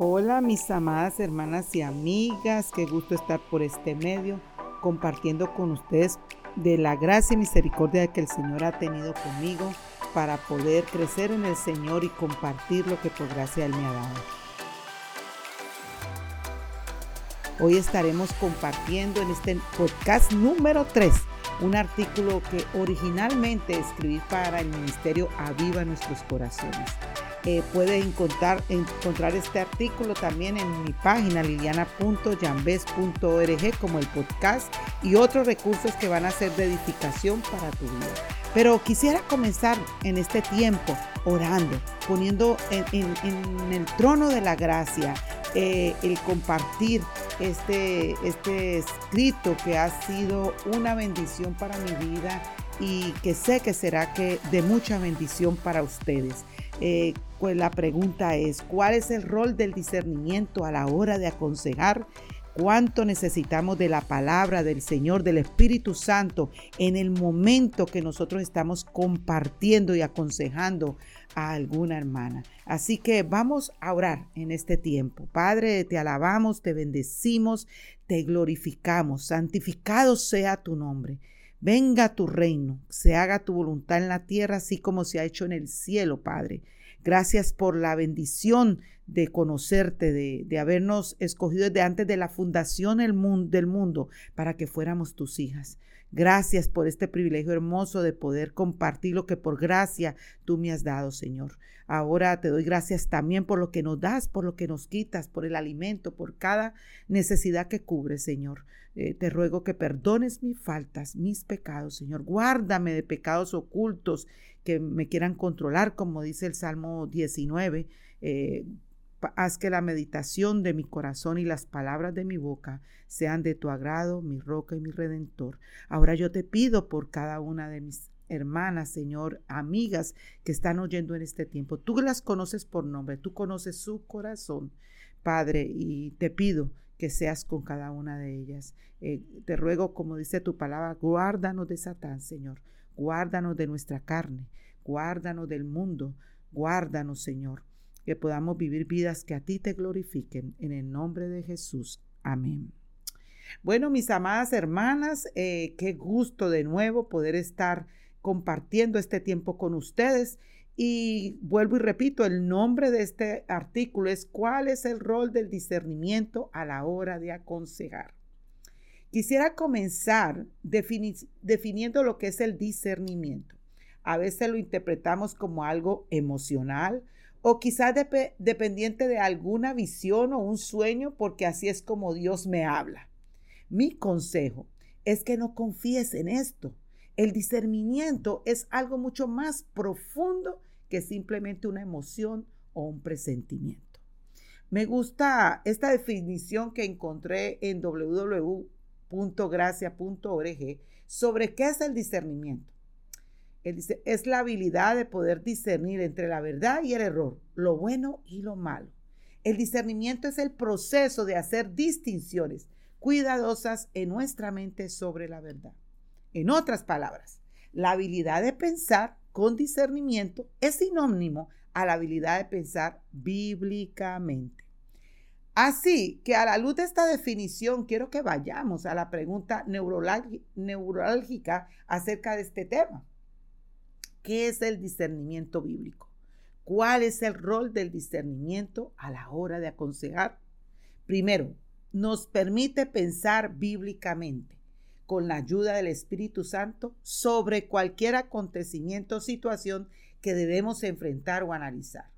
Hola mis amadas hermanas y amigas, qué gusto estar por este medio compartiendo con ustedes de la gracia y misericordia que el Señor ha tenido conmigo para poder crecer en el Señor y compartir lo que por gracia Él me ha dado. Hoy estaremos compartiendo en este podcast número 3 un artículo que originalmente escribí para el Ministerio Aviva Nuestros Corazones. Eh, puede encontrar, encontrar este artículo también en mi página liliana.yambes.org como el podcast y otros recursos que van a ser de edificación para tu vida. Pero quisiera comenzar en este tiempo orando, poniendo en, el trono de la gracia eh, el compartir este, este escrito que ha sido una bendición para mi vida y que sé que será que de mucha bendición para ustedes. Pues la pregunta es, ¿cuál es el rol del discernimiento a la hora de aconsejar? ¿Cuánto necesitamos de la palabra del Señor, del Espíritu Santo en el momento que nosotros estamos compartiendo y aconsejando a alguna hermana? Así que vamos a orar en este tiempo. Padre, te alabamos, te bendecimos, te glorificamos. Santificado sea tu nombre. Venga tu reino, se haga tu voluntad en la tierra, así como se ha hecho en el cielo, Padre. Gracias por la bendición de conocerte, de, habernos escogido desde antes de la fundación del mundo, del mundo para que fuéramos tus hijas. Gracias por este privilegio hermoso de poder compartir lo que por gracia tú me has dado, Señor. Ahora te doy gracias también por lo que nos das, por lo que nos quitas, por el alimento, por cada necesidad que cubre, Señor. Eh, te ruego que perdones mis faltas, mis pecados, Señor. Guárdame de pecados ocultos que me quieran controlar, como dice el Salmo 19. Eh, haz que la meditación de mi corazón y las palabras de mi boca sean de tu agrado, mi roca y mi redentor. Ahora yo te pido por cada una de mis hermanas, Señor, amigas que están oyendo en este tiempo. Tú las conoces por nombre, tú conoces su corazón, Padre, y te pido que seas con cada una de ellas. Eh, te ruego, como dice tu palabra, guárdanos de Satán, Señor. Guárdanos de nuestra carne, guárdanos del mundo, guárdanos, Señor, que podamos vivir vidas que a ti te glorifiquen. En el nombre de Jesús. Amén. Bueno, mis amadas hermanas, eh, qué gusto de nuevo poder estar compartiendo este tiempo con ustedes. Y vuelvo y repito, el nombre de este artículo es ¿Cuál es el rol del discernimiento a la hora de aconsejar? Quisiera comenzar definiendo lo que es el discernimiento. A veces lo interpretamos como algo emocional o quizás dependiente de alguna visión o un sueño porque así es como Dios me habla. Mi consejo es que no confíes en esto el discernimiento es algo mucho más profundo que simplemente una emoción o un presentimiento. Me gusta esta definición que encontré en www.gracia.org sobre qué es el discernimiento. Es la habilidad de poder discernir entre la verdad y el error, lo bueno y lo malo. El discernimiento es el proceso de hacer distinciones cuidadosas en nuestra mente sobre la verdad. En otras palabras, la habilidad de pensar con discernimiento es sinónimo a la habilidad de pensar bíblicamente. Así que a la luz de esta definición, quiero que vayamos a la pregunta neurálgica acerca de este tema. ¿Qué es el discernimiento bíblico? ¿Cuál es el rol del discernimiento a la hora de aconsejar? Primero, nos permite pensar bíblicamente con la ayuda del Espíritu Santo sobre cualquier acontecimiento o situación que debemos enfrentar o analizar.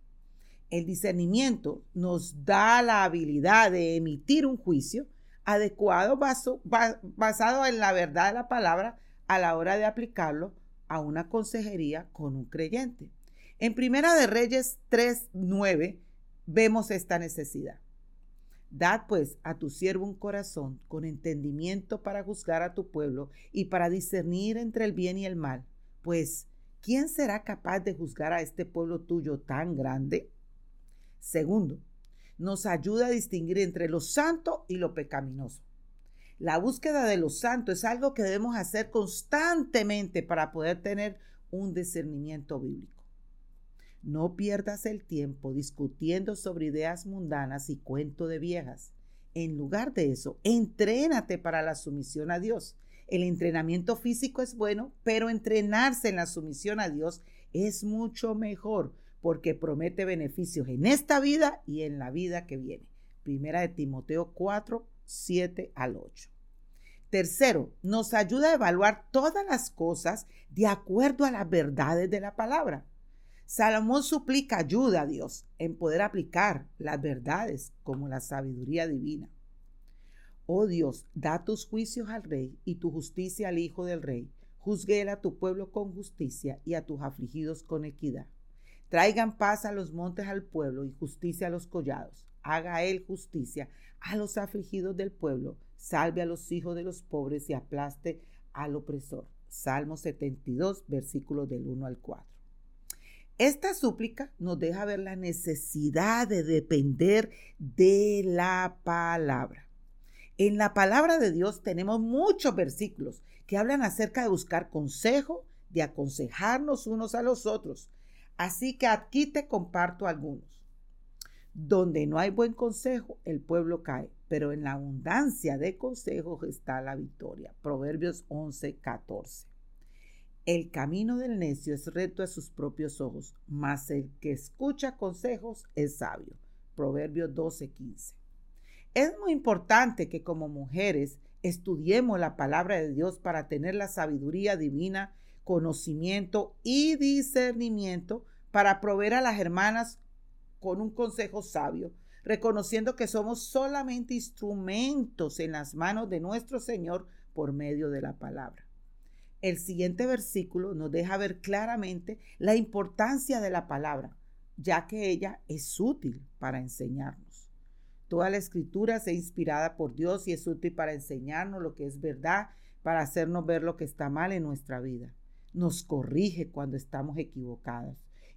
El discernimiento nos da la habilidad de emitir un juicio adecuado basado en la verdad de la palabra a la hora de aplicarlo a una consejería con un creyente. En Primera de Reyes 3:9 vemos esta necesidad. Dad pues a tu siervo un corazón con entendimiento para juzgar a tu pueblo y para discernir entre el bien y el mal. Pues, ¿quién será capaz de juzgar a este pueblo tuyo tan grande? Segundo, nos ayuda a distinguir entre lo santo y lo pecaminoso. La búsqueda de lo santo es algo que debemos hacer constantemente para poder tener un discernimiento bíblico. No pierdas el tiempo discutiendo sobre ideas mundanas y cuento de viejas. En lugar de eso, entrénate para la sumisión a Dios. El entrenamiento físico es bueno, pero entrenarse en la sumisión a Dios es mucho mejor porque promete beneficios en esta vida y en la vida que viene. Primera de Timoteo 4, 7 al 8. Tercero, nos ayuda a evaluar todas las cosas de acuerdo a las verdades de la palabra. Salomón suplica ayuda a Dios en poder aplicar las verdades como la sabiduría divina. Oh Dios, da tus juicios al rey y tu justicia al hijo del rey. Juzgue a tu pueblo con justicia y a tus afligidos con equidad. Traigan paz a los montes al pueblo y justicia a los collados. Haga él justicia a los afligidos del pueblo. Salve a los hijos de los pobres y aplaste al opresor. Salmo 72, versículos del 1 al 4. Esta súplica nos deja ver la necesidad de depender de la palabra. En la palabra de Dios tenemos muchos versículos que hablan acerca de buscar consejo, de aconsejarnos unos a los otros, Así que aquí te comparto algunos. Donde no hay buen consejo, el pueblo cae, pero en la abundancia de consejos está la victoria. Proverbios 11, 14. El camino del necio es recto a sus propios ojos, mas el que escucha consejos es sabio. Proverbios 12, 15. Es muy importante que como mujeres estudiemos la palabra de Dios para tener la sabiduría divina conocimiento y discernimiento para proveer a las hermanas con un consejo sabio, reconociendo que somos solamente instrumentos en las manos de nuestro Señor por medio de la palabra. El siguiente versículo nos deja ver claramente la importancia de la palabra, ya que ella es útil para enseñarnos. Toda la escritura es inspirada por Dios y es útil para enseñarnos lo que es verdad, para hacernos ver lo que está mal en nuestra vida nos corrige cuando estamos equivocados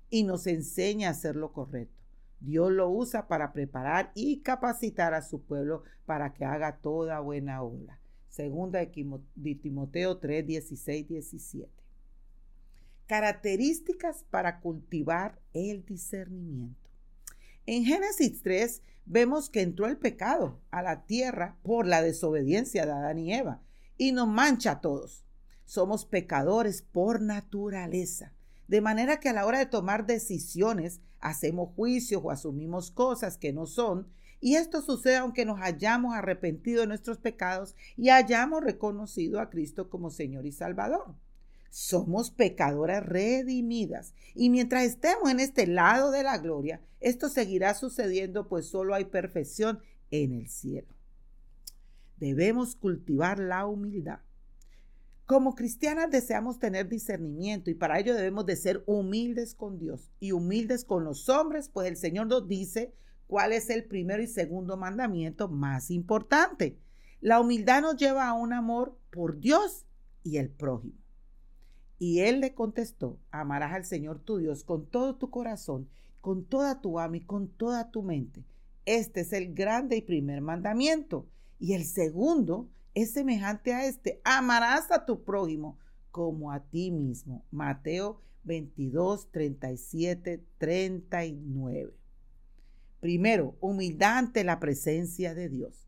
y nos enseña a hacer lo correcto. Dios lo usa para preparar y capacitar a su pueblo para que haga toda buena obra. Segunda de Timoteo 3, 16, 17. Características para cultivar el discernimiento. En Génesis 3 vemos que entró el pecado a la tierra por la desobediencia de Adán y Eva y nos mancha a todos. Somos pecadores por naturaleza. De manera que a la hora de tomar decisiones hacemos juicios o asumimos cosas que no son. Y esto sucede aunque nos hayamos arrepentido de nuestros pecados y hayamos reconocido a Cristo como Señor y Salvador. Somos pecadoras redimidas. Y mientras estemos en este lado de la gloria, esto seguirá sucediendo pues solo hay perfección en el cielo. Debemos cultivar la humildad como cristianas deseamos tener discernimiento y para ello debemos de ser humildes con Dios y humildes con los hombres, pues el Señor nos dice cuál es el primero y segundo mandamiento más importante. La humildad nos lleva a un amor por Dios y el prójimo. Y él le contestó, amarás al Señor tu Dios con todo tu corazón, con toda tu alma y con toda tu mente. Este es el grande y primer mandamiento. Y el segundo es semejante a este. Amarás a tu prójimo como a ti mismo. Mateo 22, 37, 39. Primero, humildad ante la presencia de Dios.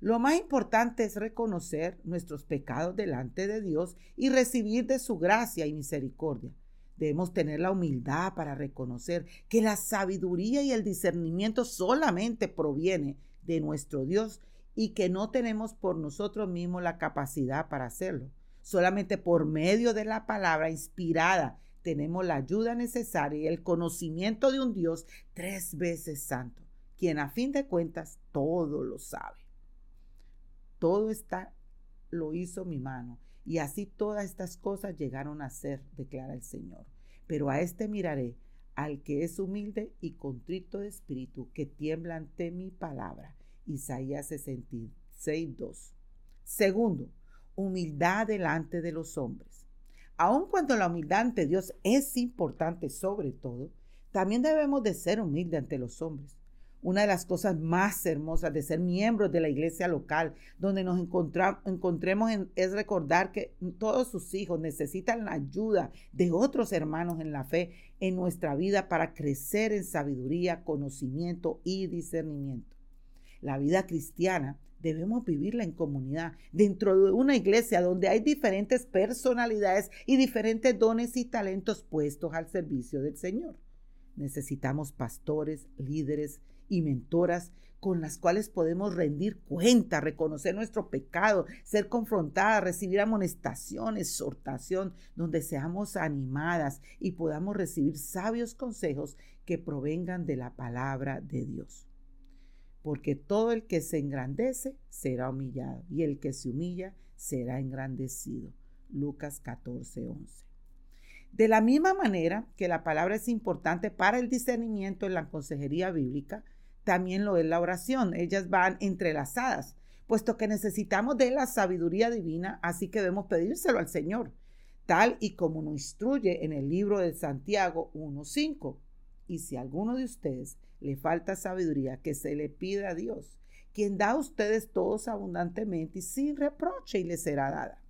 Lo más importante es reconocer nuestros pecados delante de Dios y recibir de su gracia y misericordia. Debemos tener la humildad para reconocer que la sabiduría y el discernimiento solamente proviene de nuestro Dios y que no tenemos por nosotros mismos la capacidad para hacerlo. Solamente por medio de la palabra inspirada tenemos la ayuda necesaria y el conocimiento de un Dios tres veces santo, quien a fin de cuentas todo lo sabe. Todo está, lo hizo mi mano, y así todas estas cosas llegaron a ser, declara el Señor. Pero a este miraré, al que es humilde y contrito de espíritu, que tiembla ante mi palabra Isaías 66, 2. Segundo, humildad delante de los hombres. Aun cuando la humildad ante Dios es importante sobre todo, también debemos de ser humildes ante los hombres. Una de las cosas más hermosas de ser miembros de la iglesia local, donde nos encontremos, es recordar que todos sus hijos necesitan la ayuda de otros hermanos en la fe en nuestra vida para crecer en sabiduría, conocimiento y discernimiento. La vida cristiana debemos vivirla en comunidad, dentro de una iglesia donde hay diferentes personalidades y diferentes dones y talentos puestos al servicio del Señor. Necesitamos pastores, líderes y mentoras con las cuales podemos rendir cuenta, reconocer nuestro pecado, ser confrontadas, recibir amonestación, exhortación, donde seamos animadas y podamos recibir sabios consejos que provengan de la palabra de Dios porque todo el que se engrandece será humillado y el que se humilla será engrandecido. Lucas 14, 11. De la misma manera que la palabra es importante para el discernimiento en la consejería bíblica, también lo es la oración. Ellas van entrelazadas, puesto que necesitamos de la sabiduría divina, así que debemos pedírselo al Señor, tal y como nos instruye en el libro de Santiago 1.5. Y si alguno de ustedes le falta sabiduría, que se le pida a Dios, quien da a ustedes todos abundantemente y sin reproche y les será dada.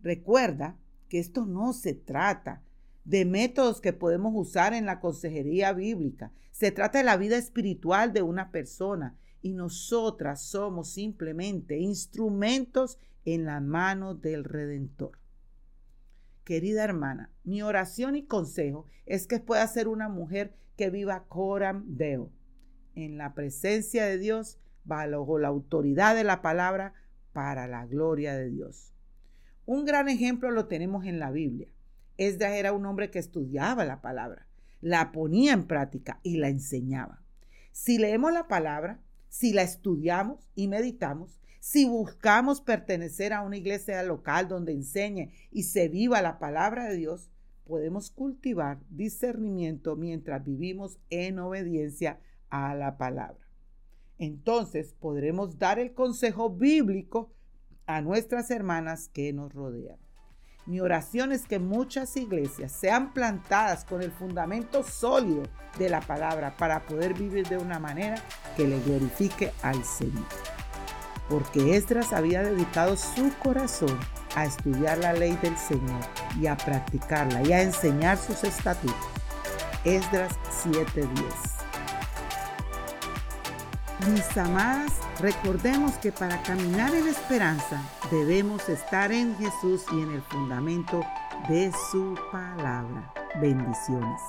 Recuerda que esto no se trata de métodos que podemos usar en la consejería bíblica. Se trata de la vida espiritual de una persona y nosotras somos simplemente instrumentos en la mano del Redentor. Querida hermana, mi oración y consejo es que pueda ser una mujer que viva coram deo, en la presencia de Dios, bajo la autoridad de la palabra, para la gloria de Dios. Un gran ejemplo lo tenemos en la Biblia. Esdras era un hombre que estudiaba la palabra, la ponía en práctica y la enseñaba. Si leemos la palabra, si la estudiamos y meditamos, si buscamos pertenecer a una iglesia local donde enseñe y se viva la palabra de Dios, podemos cultivar discernimiento mientras vivimos en obediencia a la palabra. Entonces podremos dar el consejo bíblico a nuestras hermanas que nos rodean. Mi oración es que muchas iglesias sean plantadas con el fundamento sólido de la palabra para poder vivir de una manera que le glorifique al Señor porque Esdras había dedicado su corazón a estudiar la ley del Señor y a practicarla y a enseñar sus estatutos. Esdras 7:10. Mis amadas, recordemos que para caminar en esperanza debemos estar en Jesús y en el fundamento de su palabra. Bendiciones.